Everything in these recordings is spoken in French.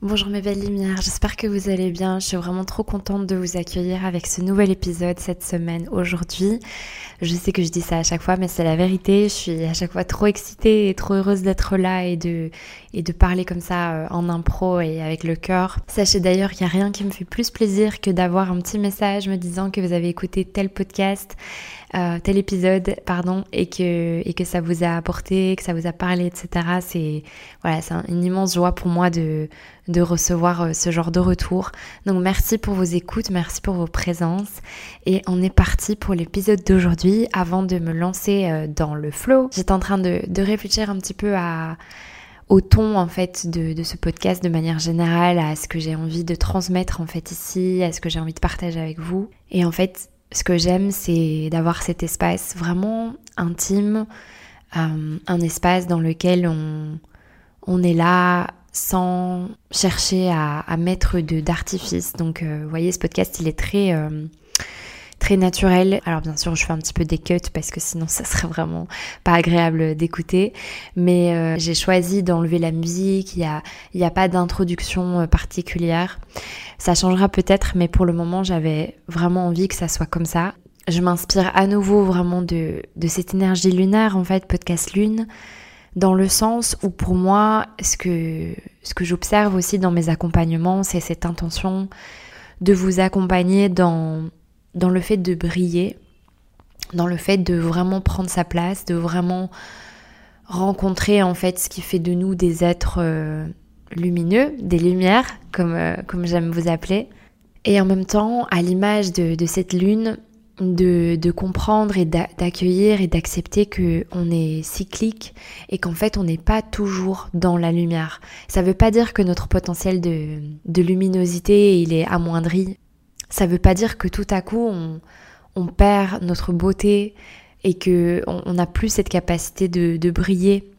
Bonjour mes belles lumières, j'espère que vous allez bien. Je suis vraiment trop contente de vous accueillir avec ce nouvel épisode cette semaine aujourd'hui. Je sais que je dis ça à chaque fois, mais c'est la vérité. Je suis à chaque fois trop excitée et trop heureuse d'être là et de, et de parler comme ça euh, en impro et avec le cœur. Sachez d'ailleurs qu'il n'y a rien qui me fait plus plaisir que d'avoir un petit message me disant que vous avez écouté tel podcast euh, tel épisode, pardon, et que, et que ça vous a apporté, que ça vous a parlé, etc. C'est voilà, c'est une immense joie pour moi de, de recevoir euh, ce genre de retour. Donc merci pour vos écoutes, merci pour vos présences. Et on est parti pour l'épisode d'aujourd'hui. Avant de me lancer euh, dans le flow, j'étais en train de, de réfléchir un petit peu à au ton en fait de, de, ce podcast de manière générale, à ce que j'ai envie de transmettre en fait ici, à ce que j'ai envie de partager avec vous. Et en fait, ce que j'aime, c'est d'avoir cet espace vraiment intime, euh, un espace dans lequel on, est là sans chercher à, mettre d'artifice. Donc, euh, vous voyez, ce podcast, il est très... Euh, très naturel. Alors bien sûr, je fais un petit peu des cuts parce que sinon ça serait vraiment pas agréable d'écouter. Mais euh, j'ai choisi d'enlever la musique. Il y a, a pas d'introduction euh, particulière. Ça changera peut-être, mais pour le moment, j'avais vraiment envie que ça soit comme ça. Je m'inspire à nouveau vraiment de, de cette énergie lunaire, en fait, podcast lune, dans le sens où pour moi, ce que, ce que j'observe aussi dans mes accompagnements, c'est cette intention de vous accompagner dans dans le fait de briller, dans le fait de vraiment prendre sa place, de vraiment rencontrer en fait ce qui fait de nous des êtres euh, lumineux, des lumières, comme, euh, comme j'aime vous appeler. Et en même temps, à l'image de, cette lune, de, de comprendre et d'accueillir et d'accepter que on est cyclique et qu'en fait on n'est pas toujours dans la lumière. Ça ne veut pas dire que notre potentiel de, de luminosité il est amoindri ça veut pas dire que tout à coup on, on perd notre beauté et que on n'a plus cette capacité de, de briller.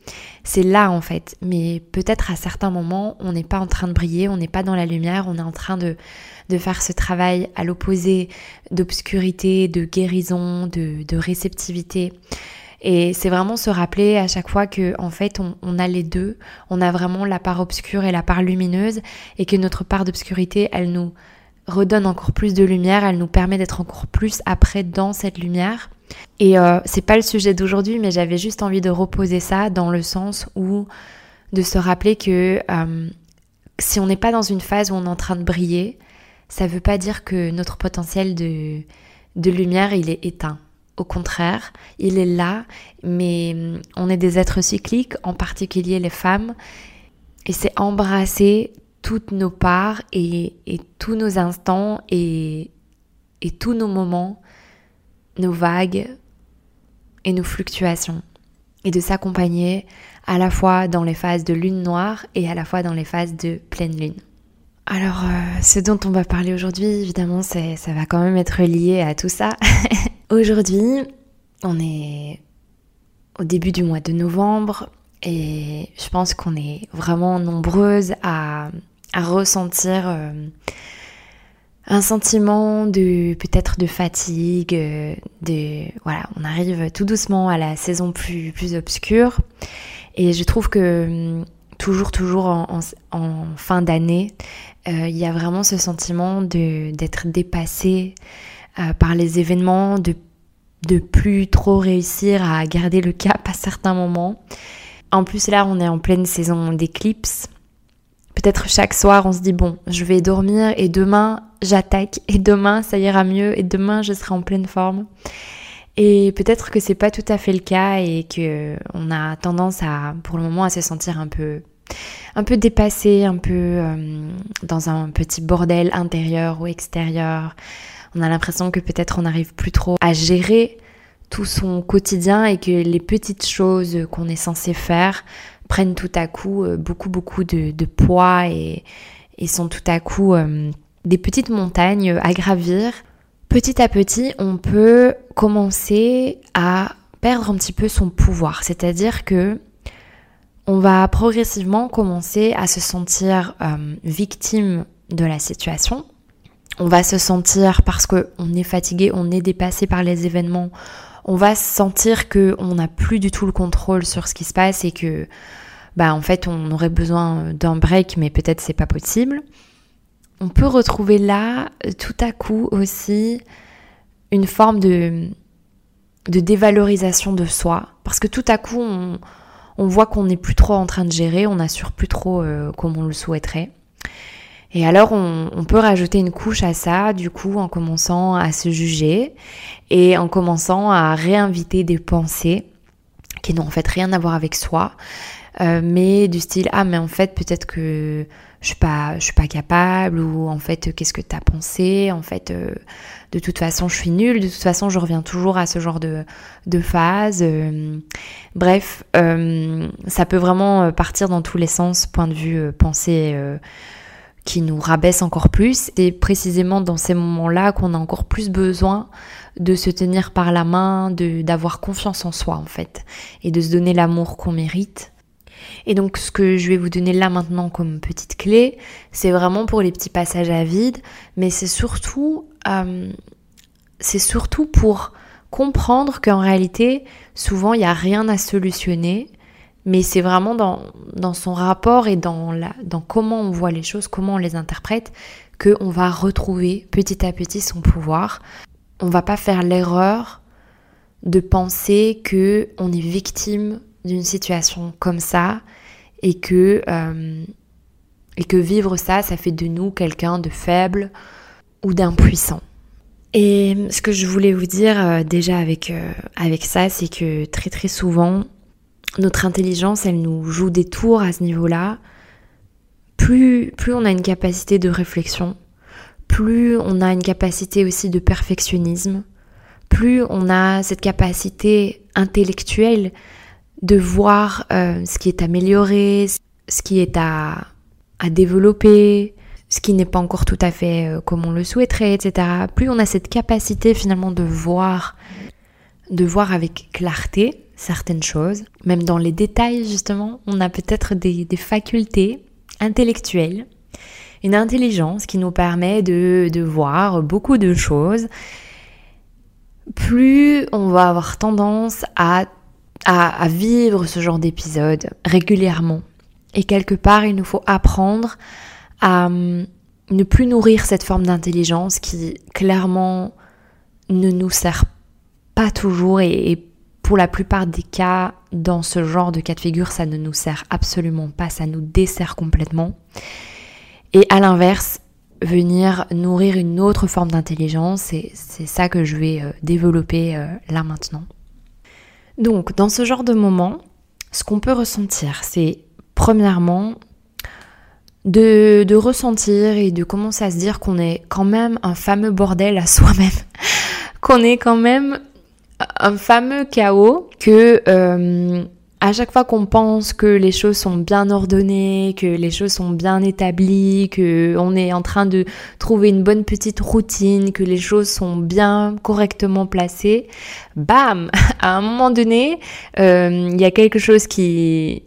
C'est là en fait. Mais peut-être à certains moments, on n'est pas en train de briller, on n'est pas dans la lumière, on est en train de, de faire ce travail à l'opposé d'obscurité, de guérison, de, de réceptivité. Et c'est vraiment se rappeler à chaque fois que en fait on, on, a les deux, on a vraiment la part obscure et la part lumineuse, et que notre part d'obscurité, elle nous redonne encore plus de lumière, elle nous permet d'être encore plus après dans cette lumière. Et euh, c'est pas le sujet d'aujourd'hui, mais j'avais juste envie de reposer ça dans le sens où de se rappeler que euh, si on n'est pas dans une phase où on est en train de briller, ça veut pas dire que notre potentiel de, de lumière il est éteint. Au contraire, il est là, mais on est des êtres cycliques, en particulier les femmes, et c'est embrasser toutes nos parts et, et tous nos instants et, et tous nos moments, nos vagues et nos fluctuations. Et de s'accompagner à la fois dans les phases de lune noire et à la fois dans les phases de pleine lune. Alors, euh, ce dont on va parler aujourd'hui, évidemment, ça va quand même être lié à tout ça. aujourd'hui, on est au début du mois de novembre et je pense qu'on est vraiment nombreuses à, à ressentir euh, un sentiment de peut-être de fatigue, euh, de voilà, on arrive tout doucement à la saison plus plus obscure et je trouve que hum, toujours toujours en, fin d'année, euh, il y a vraiment ce sentiment de d'être dépassé euh, par les événements, de de plus trop réussir à garder le cap à certains moments. En plus là, on est en pleine saison d'éclipse Peut-être chaque soir, on se dit, bon, je vais dormir et demain, j'attaque et demain, ça ira mieux et demain, je serai en pleine forme. Et peut-être que c'est pas tout à fait le cas et que on a tendance à, pour le moment, à se sentir un peu, un peu dépassé, un peu euh, dans un petit bordel intérieur ou extérieur. On a l'impression que peut-être on n'arrive plus trop à gérer tout son quotidien et que les petites choses qu'on est censé faire prennent tout à coup euh, beaucoup beaucoup de, poids et, sont tout à coup euh, des petites montagnes à gravir. Petit à petit, on peut commencer à perdre un petit peu son pouvoir, c'est-à-dire que on va progressivement commencer à se sentir euh, victime de la situation. On va se sentir parce qu'on est fatigué, on est dépassé par les événements, on va sentir que on n'a plus du tout le contrôle sur ce qui se passe et que bah en fait on aurait besoin d'un break mais peut-être c'est pas possible. On peut retrouver là tout à coup aussi une forme de, de dévalorisation de soi parce que tout à coup on, on voit qu'on n'est plus trop en train de gérer, on n'assure plus trop euh, comme on le souhaiterait. Et alors on, on, peut rajouter une couche à ça, du coup, en commençant à se juger et en commençant à réinviter des pensées qui n'ont en fait rien à voir avec soi, euh, mais du style ah mais en fait peut-être que je suis pas je suis pas capable ou en fait qu'est-ce que tu as pensé? En fait euh, de toute façon je suis nulle de toute façon je reviens toujours à ce genre de de phase euh, bref ça peut vraiment partir dans tous les sens point de vue pensée qui nous rabaisse encore plus. C'est précisément dans ces moments-là qu'on a encore plus besoin de se tenir par la main, d'avoir confiance en soi en fait, et de se donner l'amour qu'on mérite. Et donc ce que je vais vous donner là maintenant comme petite clé, c'est vraiment pour les petits passages à vide, mais c'est surtout, euh, c'est surtout pour comprendre qu'en réalité, souvent il n'y a rien à solutionner, mais c'est vraiment dans, dans, son rapport et dans, la, dans comment on voit les choses, comment on les interprète, qu'on va retrouver petit à petit son pouvoir. On va pas faire l'erreur de penser que on est victime d'une situation comme ça et que, euh, et que vivre ça, ça fait de nous quelqu'un de faible ou d'impuissant. Et ce que je voulais vous dire euh, déjà avec, euh, avec ça, c'est que très très souvent, notre intelligence, elle nous joue des tours à ce niveau-là. Plus, plus on a une capacité de réflexion, plus on a une capacité aussi de perfectionnisme, plus on a cette capacité intellectuelle de voir euh, ce qui est amélioré, ce qui est à, à développer, ce qui n'est pas encore tout à fait euh, comme on le souhaiterait, etc. Plus on a cette capacité finalement de voir, de voir avec clarté, certaines choses. Même dans les détails, justement, on a peut-être des, facultés intellectuelles, une intelligence qui nous permet de, voir beaucoup de choses. Plus on va avoir tendance à, à, vivre ce genre d'épisode régulièrement. Et quelque part, il nous faut apprendre à hum, ne plus nourrir cette forme d'intelligence qui clairement ne nous sert pas toujours et, et pour la plupart des cas, dans ce genre de cas de figure, ça ne nous sert absolument pas, ça nous dessert complètement. Et à l'inverse, venir nourrir une autre forme d'intelligence, c'est ça que je vais euh, développer euh, là maintenant. Donc, dans ce genre de moment, ce qu'on peut ressentir, c'est premièrement de, de, ressentir et de commencer à se dire qu'on est quand même un fameux bordel à soi-même, qu'on est quand même un fameux chaos que euh, à chaque fois qu'on pense que les choses sont bien ordonnées, que les choses sont bien établies, que on est en train de trouver une bonne petite routine, que les choses sont bien correctement placées, bam, à un moment donné, euh, il y a quelque chose qui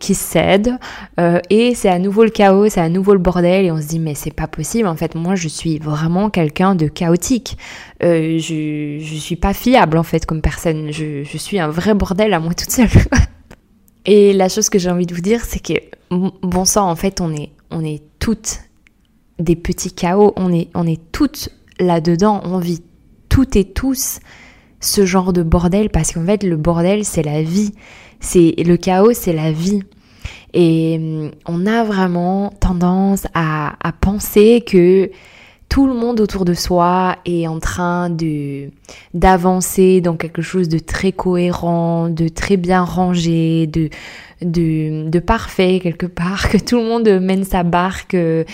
qui cède euh, et c'est à nouveau le chaos, c'est à nouveau le bordel et on se dit mais c'est pas possible. En fait moi je suis vraiment quelqu'un de chaotique, euh, je, je suis pas fiable en fait comme personne, je, je suis un vrai bordel à moi toute seule. et la chose que j'ai envie de vous dire c'est que bon sang en fait on est on est toutes des petits chaos, on est on est toutes là-dedans, on vit toutes et tous ce genre de bordel parce qu'en fait le bordel c'est la vie c'est le chaos, c'est la vie. Et hum, on a vraiment tendance à, penser que tout le monde autour de soi est en train de d'avancer dans quelque chose de très cohérent, de très bien rangé, de de, de parfait quelque part, que tout le monde mène sa barque et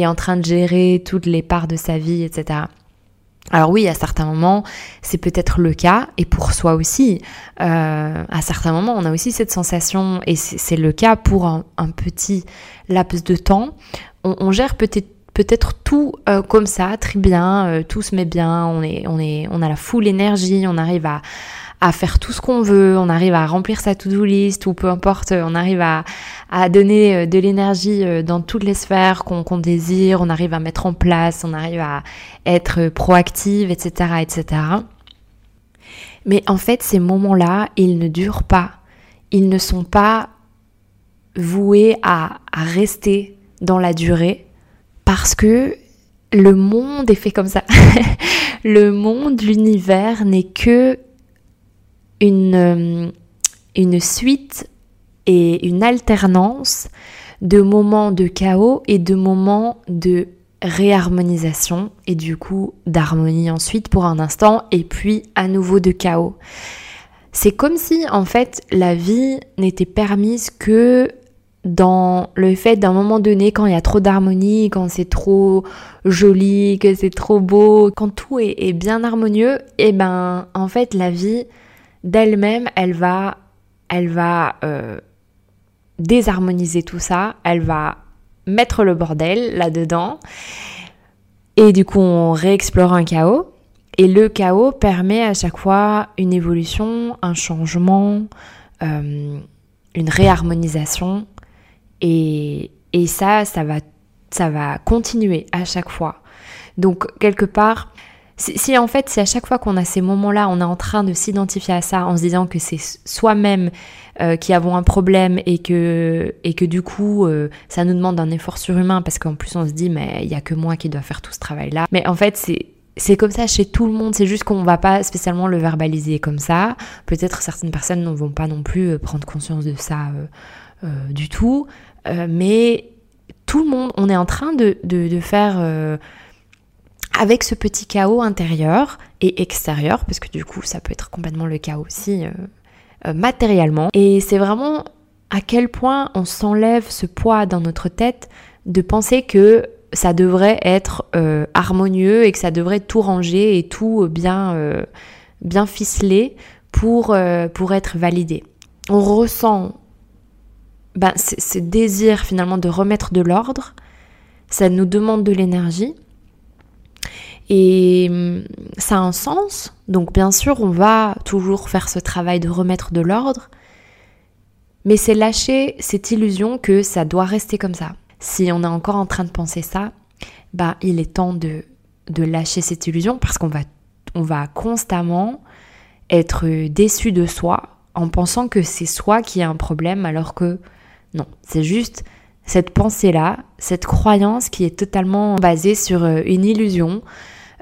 est en train de gérer toutes les parts de sa vie, etc. Alors oui, à certains moments, c'est peut-être le cas, et pour soi aussi. Euh, à certains moments, on a aussi cette sensation, et c'est le cas pour un, petit laps de temps. On, gère peut-être tout euh, comme ça, très bien, euh, tout se met bien, on est, on est, on a la full énergie, on arrive à, à faire tout ce qu'on veut, on arrive à remplir sa to-do list ou peu importe, on arrive à, à donner euh, de l'énergie euh, dans toutes les sphères qu'on désire, on arrive à mettre en place, on arrive à être proactive, etc., etc. Mais en fait, ces moments-là, ils ne durent pas. Ils ne sont pas voué à, à rester dans la durée parce que le monde est fait comme ça. le monde, l'univers n'est que une, euh, une suite et une alternance de moments de chaos et de moments de réharmonisation et du coup d'harmonie ensuite pour un instant et puis à nouveau de chaos. C'est comme si en fait la vie n'était permise que dans le fait d'un moment donné quand il y a trop d'harmonie, quand c'est trop joli, que c'est trop beau, quand tout est, bien harmonieux, et eh ben en fait la vie d'elle-même elle va elle va euh, désharmoniser tout ça, elle va mettre le bordel là-dedans. Et du coup, on réexplore un chaos. Et le chaos permet à chaque fois une évolution, un changement, euh, une réharmonisation. Et, et, ça, ça va, ça va continuer à chaque fois. Donc, quelque part, si, en fait, si à chaque fois qu'on a ces moments-là, on est en train de s'identifier à ça en se disant que c'est soi-même euh, qui avons un problème et que, et que du coup, euh, ça nous demande un effort surhumain parce qu'en plus on se dit, mais il n'y a que moi qui dois faire tout ce travail-là. Mais en fait, c'est c'est comme ça chez tout le monde, c'est juste qu'on va pas spécialement le verbaliser comme ça. Peut-être certaines personnes ne vont pas non plus euh, prendre conscience de ça du tout, mais tout le monde, on est en train de, de faire avec ce petit chaos intérieur et extérieur, parce que du coup ça peut être complètement le chaos aussi euh, euh, matériellement. Et c'est vraiment à quel point on s'enlève ce poids dans notre tête de penser que ça devrait être euh, harmonieux et que ça devrait tout ranger et tout bien, bien ficelé pour, pour être validé. On ressent ben, ce désir finalement de remettre de l'ordre, ça nous demande de l'énergie, et hum, ça a un sens. Donc bien sûr, on va toujours faire ce travail de remettre de l'ordre. Mais c'est lâcher cette illusion que ça doit rester comme ça. Si on est encore en train de penser ça, bah il est temps de, lâcher cette illusion parce qu'on va, va constamment être déçu de soi en pensant que c'est soi qui a un problème alors que non, c'est juste cette pensée-là, cette croyance qui est totalement basée sur euh, une illusion,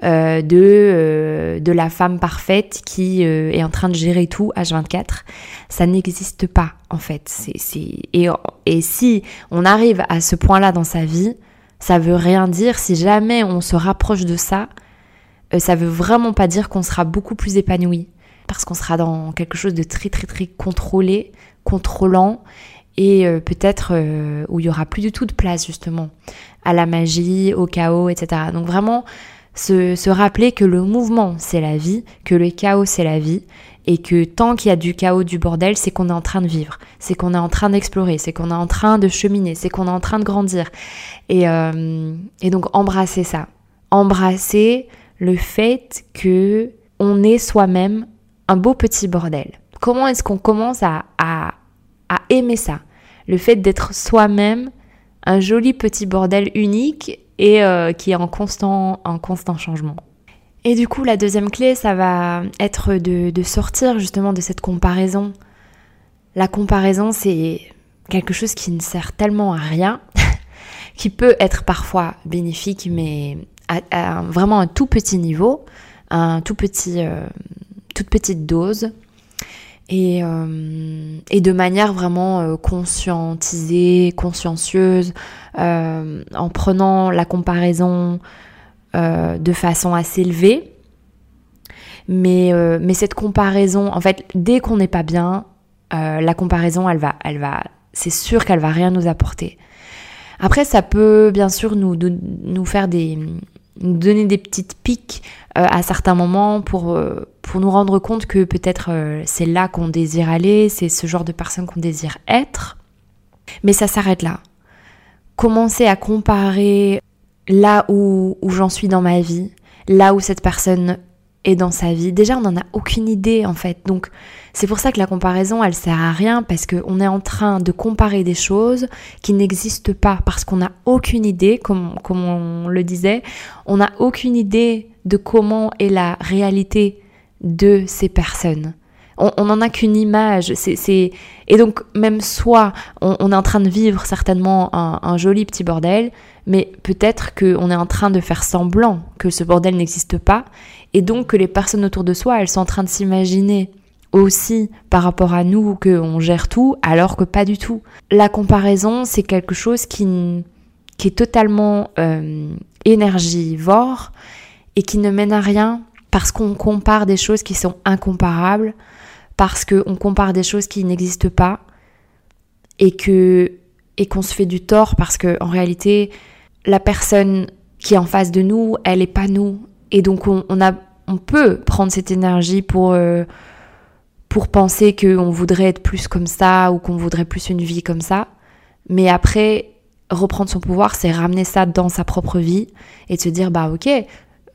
euh, de, euh, de la femme parfaite qui euh, est en train de gérer tout H24. Ça n'existe pas en fait. C'est, Et, et si on arrive à ce point-là dans sa vie, ça veut rien dire. Si jamais on se rapproche de ça, ça veut vraiment pas dire qu'on sera beaucoup plus épanoui. Parce qu'on sera dans quelque chose de très très très contrôlé, contrôlant et peut-être où il y aura plus du tout de place justement à la magie, au chaos, etc. Donc vraiment, se, rappeler que le mouvement c'est la vie, que le chaos c'est la vie, et que tant qu'il y a du chaos, du bordel, c'est qu'on est en train de vivre, c'est qu'on est en train d'explorer, c'est qu'on est en train de cheminer, c'est qu'on est en train de grandir. Et, euh, et donc embrasser ça, embrasser le fait que on est soi-même un beau petit bordel. Comment est-ce qu'on commence à, à, à aimer ça? Le fait d'être soi-même un joli petit bordel unique et euh, qui est en constant, en constant changement. Et du coup, la deuxième clé, ça va être de, sortir justement de cette comparaison. La comparaison, c'est quelque chose qui ne sert tellement à rien, qui peut être parfois bénéfique, mais à, vraiment un tout petit niveau, un tout petit, euh, toute petite dose. Et, euh, et, de manière vraiment euh, conscientisée, consciencieuse, euh, en prenant la comparaison de façon assez élevée. Mais, mais cette comparaison, en fait, dès qu'on n'est pas bien, la comparaison, elle va, elle va, c'est sûr qu'elle va rien nous apporter. Après, ça peut bien sûr nous, nous faire des, donner des petites piques à certains moments pour pour nous rendre compte que peut-être euh, c'est là qu'on désire aller, c'est ce genre de personne qu'on désire être. Mais ça s'arrête là. Commencer à comparer là où, où j'en suis dans ma vie, là où cette personne est dans sa vie. Déjà, on n'en a aucune idée en fait. Donc, c'est pour ça que la comparaison, elle sert à rien parce qu'on est en train de comparer des choses qui n'existent pas parce qu'on n'a aucune idée, comme, comme on le disait, on n'a aucune idée de comment est la réalité de ces personnes. On n'en a qu'une image. C'est, Et donc, même soit on, est en train de vivre certainement un, joli petit bordel, mais peut-être qu'on est en train de faire semblant que ce bordel n'existe pas, et donc que les personnes autour de soi, elles sont en train de s'imaginer aussi par rapport à nous qu'on gère tout, alors que pas du tout. La comparaison, c'est quelque chose qui, qui est totalement euh, énergivore et qui ne mène à rien parce qu'on compare des choses qui sont incomparables, parce qu'on compare des choses qui n'existent pas et que et qu'on se fait du tort parce que en réalité la personne qui est en face de nous, elle n'est pas nous et donc on, a on peut prendre cette énergie pour euh, pour penser qu'on voudrait être plus comme ça ou qu'on voudrait plus une vie comme ça, mais après reprendre son pouvoir, c'est ramener ça dans sa propre vie et de se dire bah ok,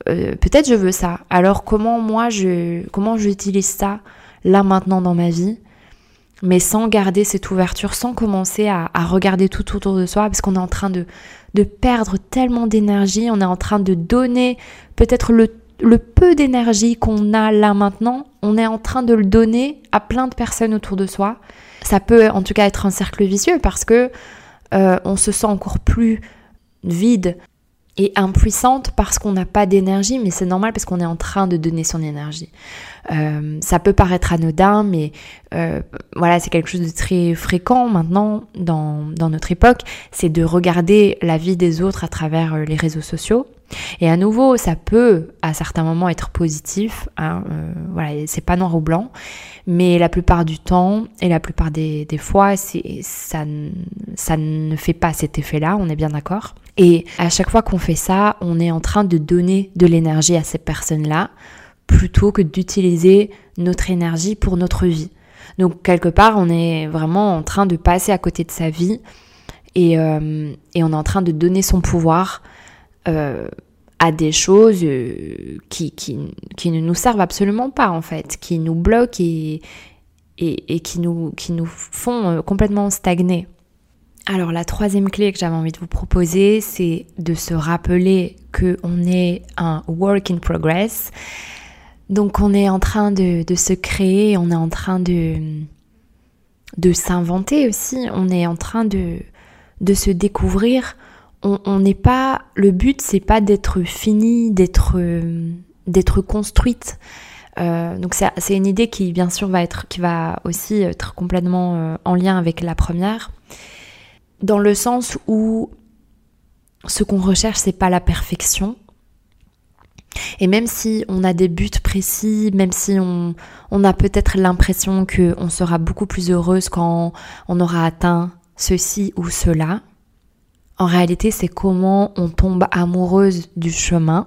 euh, peut-être je veux ça. Alors comment moi je comment j'utilise ça là maintenant dans ma vie, mais sans garder cette ouverture, sans commencer à, regarder tout autour de soi, parce qu'on est en train de, de perdre tellement d'énergie, on est en train de donner peut-être le, le peu d'énergie qu'on a là maintenant, on est en train de le donner à plein de personnes autour de soi. Ça peut en tout cas être un cercle vicieux parce que euh, on se sent encore plus vide et impuissante parce qu'on n'a pas d'énergie, mais c'est normal parce qu'on est en train de donner son énergie. Euh, ça peut paraître anodin, mais euh, voilà, c'est quelque chose de très fréquent maintenant dans, dans notre époque, c'est de regarder la vie des autres à travers les réseaux sociaux. Et à nouveau, ça peut à certains moments être positif, hein, euh, voilà, c'est pas noir ou blanc, mais la plupart du temps et la plupart des, des fois, ça, ça ne fait pas cet effet-là, on est bien d'accord. Et à chaque fois qu'on fait ça, on est en train de donner de l'énergie à ces personnes-là plutôt que d'utiliser notre énergie pour notre vie. Donc quelque part, on est vraiment en train de passer à côté de sa vie et, euh, on est en train de donner son pouvoir euh, à des choses euh, qui, qui, qui, ne nous servent absolument pas en fait, qui nous bloquent et, et, et qui, nous, qui nous font complètement stagner. Alors la troisième clé que j'avais envie de vous proposer, c'est de se rappeler qu'on est un work in progress. Donc on est en train de, de se créer, on est en train de, de s'inventer aussi, on est en train de, de se découvrir. On n'est pas le but c'est pas d'être fini d'être d'être construite. Euh, donc c'est une idée qui bien sûr va être qui va aussi être complètement euh, en lien avec la première dans le sens où ce qu'on recherche c'est pas la perfection et même si on a des buts précis, même si on, on a peut-être l'impression qu'on sera beaucoup plus heureuse quand on aura atteint ceci ou cela, en réalité, c'est comment on tombe amoureuse du chemin,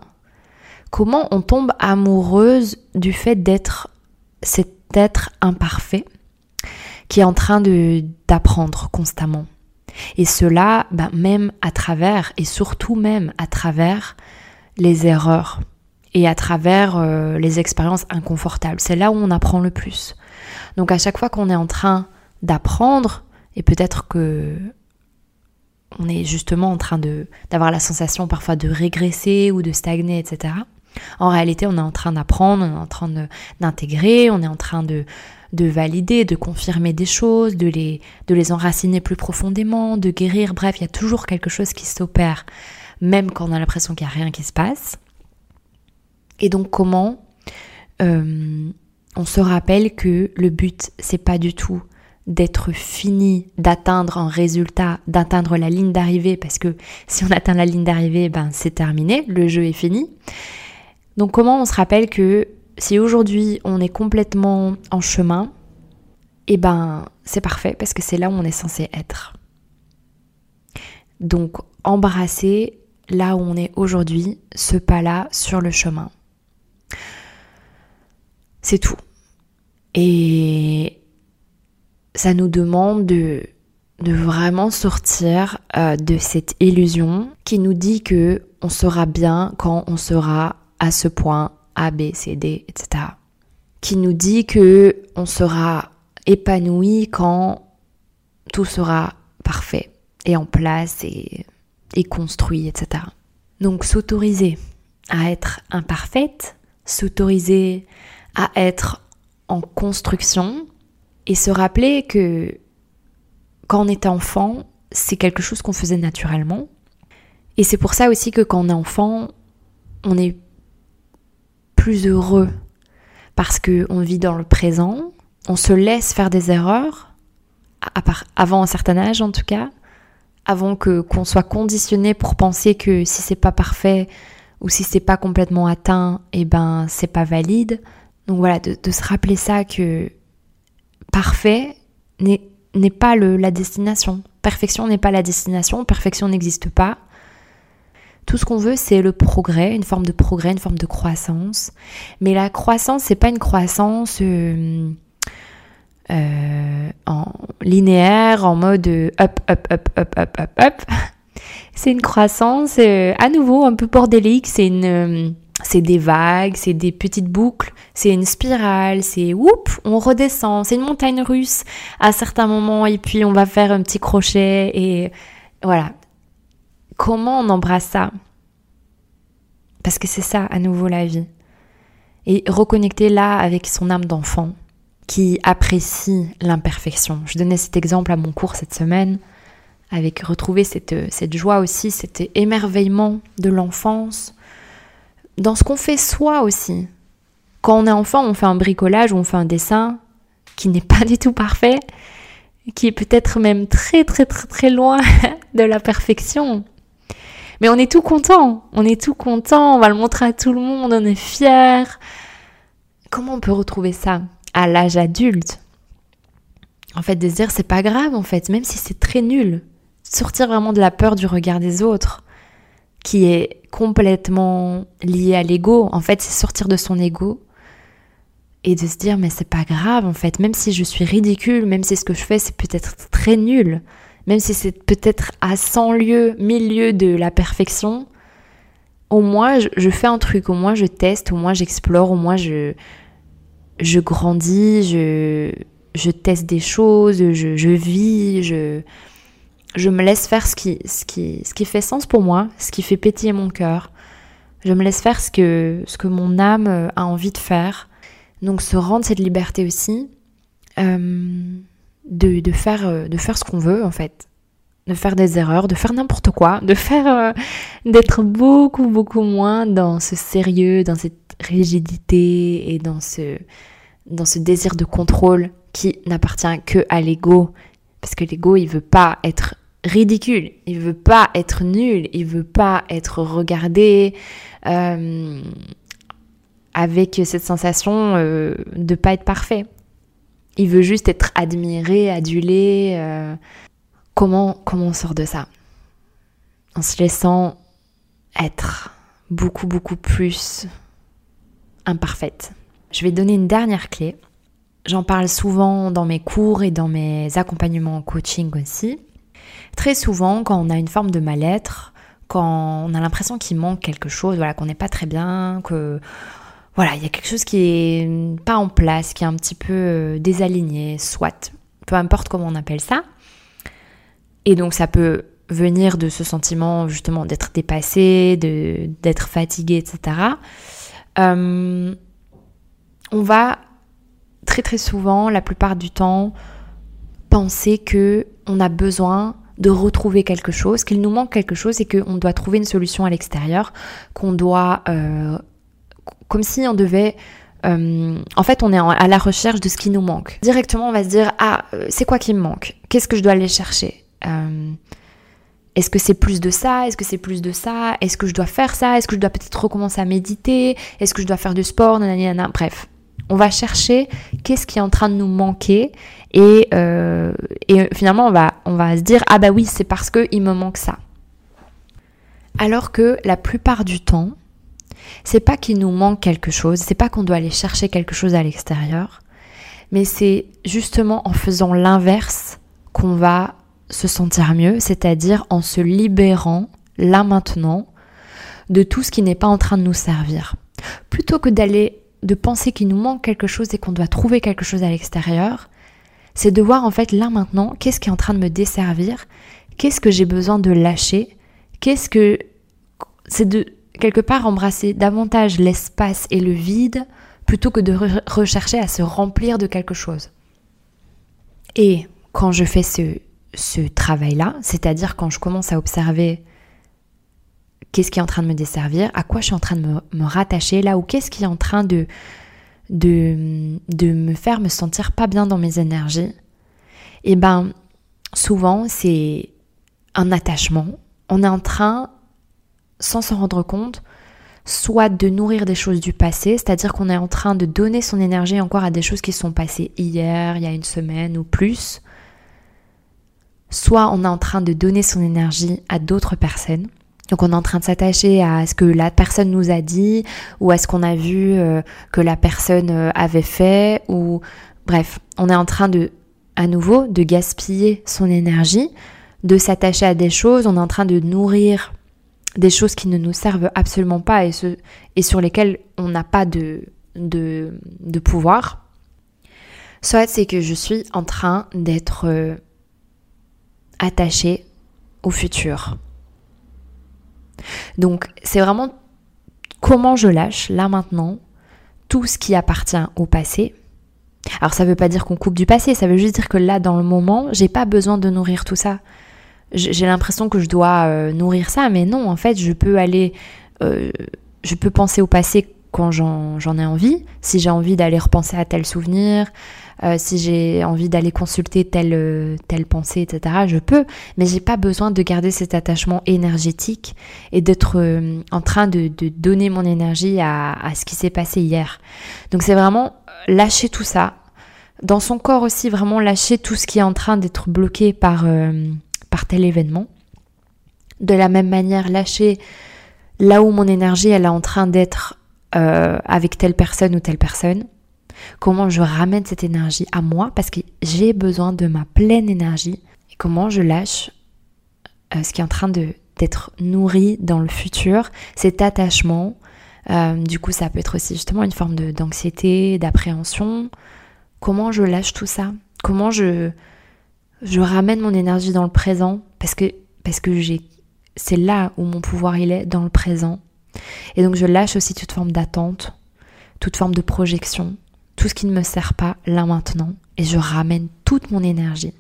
comment on tombe amoureuse du fait d'être cet être imparfait qui est en train d'apprendre constamment. Et cela, ben, même à travers, et surtout même à travers les erreurs et à travers euh, les expériences inconfortables. C'est là où on apprend le plus. Donc à chaque fois qu'on est en train d'apprendre, et peut-être que on est justement en train d'avoir la sensation parfois de régresser ou de stagner, etc. En réalité, on est en train d'apprendre, on est en train d'intégrer, on est en train de, de valider, de confirmer des choses, de les, de les enraciner plus profondément, de guérir. Bref, il y a toujours quelque chose qui s'opère, même quand on a l'impression qu'il n'y a rien qui se passe. Et donc, comment euh, on se rappelle que le but, c'est pas du tout d'être fini, d'atteindre un résultat, d'atteindre la ligne d'arrivée, parce que si on atteint la ligne d'arrivée, ben c'est terminé, le jeu est fini. Donc comment on se rappelle que si aujourd'hui on est complètement en chemin, eh ben c'est parfait parce que c'est là où on est censé être. Donc embrasser là où on est aujourd'hui, ce pas-là sur le chemin. C'est tout. Et ça nous demande de, vraiment sortir euh, de cette illusion qui nous dit que on sera bien quand on sera à ce point A, B, C, D, etc. Qui nous dit que on sera épanoui quand tout sera parfait et en place et, et construit, etc. Donc s'autoriser à être imparfaite, s'autoriser à être en construction et se rappeler que quand on est enfant, c'est quelque chose qu'on faisait naturellement. Et c'est pour ça aussi que quand on est enfant, on est plus heureux parce qu'on vit dans le présent, on se laisse faire des erreurs, avant un certain âge en tout cas, avant que qu'on soit conditionné pour penser que si c'est pas parfait ou si c'est pas complètement atteint, et eh ben c'est pas valide. Donc voilà, de, se rappeler ça que parfait n'est pas le, la destination. Perfection n'est pas la destination, perfection n'existe pas. Tout ce qu'on veut, c'est le progrès, une forme de progrès, une forme de croissance. Mais la croissance, c'est pas une croissance euh, euh, en linéaire, en mode up, up, up, up, up, up, up. C'est une croissance euh, à nouveau un peu bordélique. C'est une c'est des vagues, c'est des petites boucles, c'est une spirale, c'est oup, on redescend, c'est une montagne russe à certains moments et puis on va faire un petit crochet et voilà. Comment on embrasse ça? Parce que c'est ça à nouveau la vie. Et reconnecter là avec son âme d'enfant qui apprécie l'imperfection. Je donnais cet exemple à mon cours cette semaine avec retrouver cette, cette joie aussi, cet émerveillement de l'enfance dans ce qu'on fait soi aussi. Quand on est enfant, on fait un bricolage ou on fait un dessin qui n'est pas du tout parfait, qui est peut-être même très très très très loin de la perfection. Mais on est tout content, on est tout content, on va le montrer à tout le monde, on est fier. Comment on peut retrouver ça à l'âge adulte? En fait, de se dire c'est pas grave en fait, même si c'est très nul. Sortir vraiment de la peur du regard des autres, qui est complètement lié à l'ego. En fait, c'est sortir de son ego et de se dire mais c'est pas grave en fait, même si je suis ridicule, même si ce que je fais c'est peut-être très nul, même si c'est peut-être à 100 lieues, 1000 lieues de la perfection, au moins je, fais un truc, au moins je teste, au moins j'explore, au moins je, je grandis, je, je teste des choses, je, je vis, je, je me laisse faire ce qui, ce, qui, ce qui fait sens pour moi, ce qui fait pétiller mon cœur. Je me laisse faire ce que, ce que mon âme a envie de faire. Donc se rendre cette liberté aussi euh, de, de, faire, euh, de faire ce qu'on veut en fait. De faire des erreurs, de faire n'importe quoi, de faire d'être beaucoup beaucoup moins dans ce sérieux, dans cette rigidité et dans ce, dans ce désir de contrôle qui n'appartient que à l'ego parce que l'ego il veut pas être ridicule, il veut pas être nul, il veut pas être regardé euh, avec cette sensation euh, de pas être parfait. Il veut juste être admiré, adulé. Euh. comment, comment on sort de ça? En se laissant être beaucoup, beaucoup plus imparfaite. Je vais donner une dernière clé. J'en parle souvent dans mes cours et dans mes accompagnements en coaching aussi. Très souvent, quand on a une forme de mal-être, quand on a l'impression qu'il manque quelque chose, voilà, qu'on n'est pas très bien, que voilà, il y a quelque chose qui est pas en place, qui est un petit peu euh, désaligné, soit, peu importe comment on appelle ça. Et donc ça peut venir de ce sentiment justement d'être dépassé, d'être fatigué, etc. Euh, on va très très souvent, la plupart du temps, penser que on a besoin de retrouver quelque chose, qu'il nous manque quelque chose et qu'on doit trouver une solution à l'extérieur, qu'on doit... Euh, comme si on devait... Euh, en fait, on est à la recherche de ce qui nous manque. Directement, on va se dire, ah, euh, c'est quoi qui me manque? Qu'est-ce que je dois aller chercher? Est-ce que c'est plus de ça? Est-ce que c'est plus de ça? Est-ce que je dois faire ça? Est-ce que je dois peut-être recommencer à méditer? Est-ce que je dois faire du sport? Bref, on va chercher qu'est-ce qui est en train de nous manquer et, euh, et finalement on va, on va se dire ah bah oui c'est parce qu'il me manque ça. Alors que la plupart du temps, c'est pas qu'il nous manque quelque chose, c'est pas qu'on doit aller chercher quelque chose à l'extérieur, mais c'est justement en faisant l'inverse qu'on va se sentir mieux, c'est-à-dire en se libérant là maintenant de tout ce qui n'est pas en train de nous servir. Plutôt que d'aller de penser qu'il nous manque quelque chose et qu'on doit trouver quelque chose à l'extérieur, c'est de voir en fait là maintenant qu'est-ce qui est en train de me desservir, qu'est-ce que j'ai besoin de lâcher, qu'est-ce que c'est de quelque part embrasser davantage l'espace et le vide plutôt que de rechercher à se remplir de quelque chose. Et quand je fais ce, ce travail-là, c'est-à-dire quand je commence à observer qu'est-ce qui est en train de me desservir, à quoi je suis en train de me, rattacher là, ou qu'est-ce qui est en train de, de, de, me faire me sentir pas bien dans mes énergies, et eh ben souvent c'est un attachement. On est en train, sans s'en rendre compte, soit de nourrir des choses du passé, c'est-à-dire qu'on est en train de donner son énergie encore à des choses qui sont passées hier, il y a une semaine ou plus, soit on est en train de donner son énergie à d'autres personnes. Donc on est en train de s'attacher à ce que la personne nous a dit ou à ce qu'on a vu euh, que la personne euh, avait fait ou bref, on est en train de à nouveau de gaspiller son énergie, de s'attacher à des choses, on est en train de nourrir des choses qui ne nous servent absolument pas et, ce, et sur lesquelles on n'a pas de, de, pouvoir. Soit c'est que je suis en train d'être euh, attaché au futur. Donc c'est vraiment comment je lâche là maintenant tout ce qui appartient au passé. Alors ça veut pas dire qu'on coupe du passé, ça veut juste dire que là dans le moment, j'ai pas besoin de nourrir tout ça. J'ai l'impression que je dois euh, nourrir ça, mais non, en fait, je peux aller, euh, je peux penser au passé quand j'en ai envie, si j'ai envie d'aller repenser à tel souvenir, euh, si j'ai envie d'aller consulter telle, euh, telle pensée, etc., je peux, mais j'ai pas besoin de garder cet attachement énergétique et d'être euh, en train de, de, donner mon énergie à, à ce qui s'est passé hier. Donc c'est vraiment lâcher tout ça. Dans son corps aussi, vraiment lâcher tout ce qui est en train d'être bloqué par, par tel événement. De la même manière, lâcher là où mon énergie elle est en train d'être avec telle personne ou telle personne comment je ramène cette énergie à moi parce que j'ai besoin de ma pleine énergie et comment je lâche euh, ce qui est en train d'être nourri dans le futur, cet attachement. Euh, du coup, ça peut être aussi justement une forme d'anxiété, d'appréhension. Comment je lâche tout ça? Comment je, je ramène mon énergie dans le présent Parce que, parce que j'ai, c'est là où mon pouvoir il est, dans le présent. Et donc je lâche aussi toute forme d'attente, toute forme de projection, tout ce qui ne me sert pas là maintenant et je ramène toute mon énergie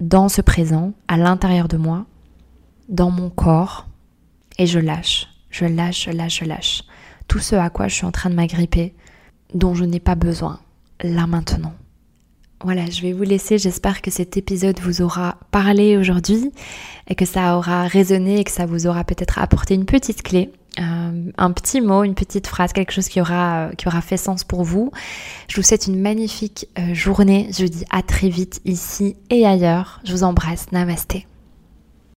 dans ce présent, à l'intérieur de moi, dans mon corps et je lâche, je lâche, je lâche, je lâche tout ce à quoi je suis en train de m'agripper dont je n'ai pas besoin là maintenant. Voilà, je vais vous laisser. J'espère que cet épisode vous aura parlé aujourd'hui et que ça aura résonné et que ça vous aura peut-être apporté une petite clé euh, un petit mot, une petite phrase, quelque chose qui aura, qui aura fait sens pour vous. Je vous souhaite une magnifique euh, journée. Je vous dis à très vite ici et ailleurs. Je vous embrasse. Namasté.